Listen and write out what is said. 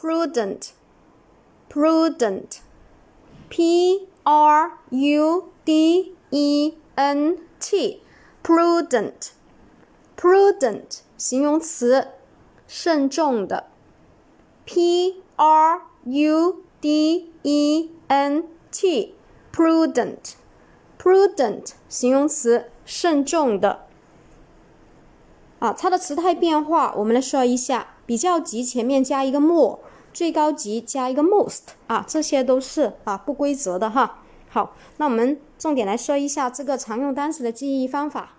prudent，prudent，p r u d e n t，prudent，prudent，形容词，慎重的，p r u d e n t，prudent，prudent，形容词，慎重的。啊，它的词态变化，我们来说一下。比较级前面加一个 more， 最高级加一个 most，啊，这些都是啊不规则的哈。好，那我们重点来说一下这个常用单词的记忆方法。